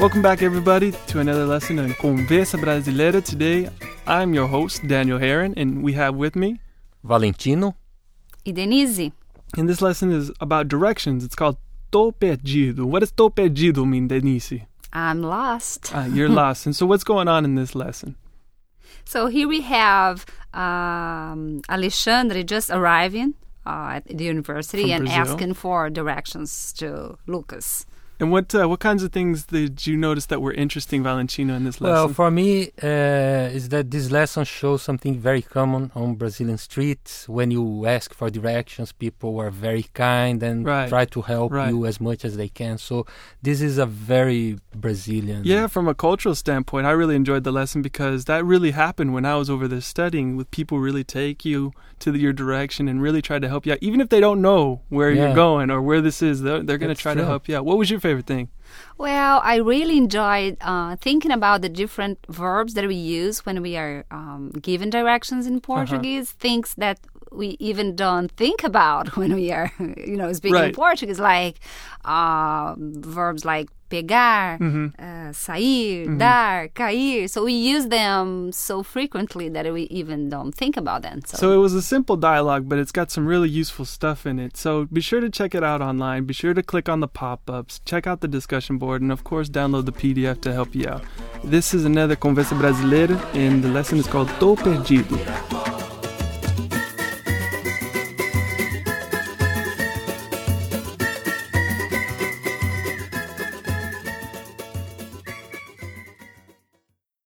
Welcome back, everybody, to another lesson in Conversa Brasileira. Today, I'm your host, Daniel Heron, and we have with me. Valentino. E Denise? And this lesson is about directions. It's called Tô Perdido. What does Tô Perdido mean, Denise? I'm lost. Ah, you're lost. And so, what's going on in this lesson? So here we have um, Alexandre just arriving uh, at the university From and Brazil. asking for directions to Lucas. And what uh, what kinds of things did you notice that were interesting, Valentino, in this lesson? Well, for me, uh, is that this lesson shows something very common on Brazilian streets. When you ask for directions, people are very kind and Right. try to help Right. you as much as they can. So this is a very Brazilian. Yeah, from a cultural standpoint, I really enjoyed the lesson because that really happened when I was over there studying. With people really take you to your direction and really try to help you out, even if they don't know where Yeah. you're going or where this is. They're, they're going to try to help you out. What was your favorite thing? Well, I really enjoyed uh, thinking about the different verbs that we use when we are um, given directions in Portuguese. Things that we even don't think about when we are, you know, speaking Right. Portuguese, like uh, verbs like pegar, Mm-hmm. uh, sair, dar, cair. So we use them so frequently that we even don't think about them. So, So it was a simple dialogue, but it's got some really useful stuff in it. So be sure to check it out online. Be sure to click on the pop ups, check out the discussion board, and of course, download the PDF to help you out. This is another Conversa Brasileira, and the lesson is called Tô Perdido.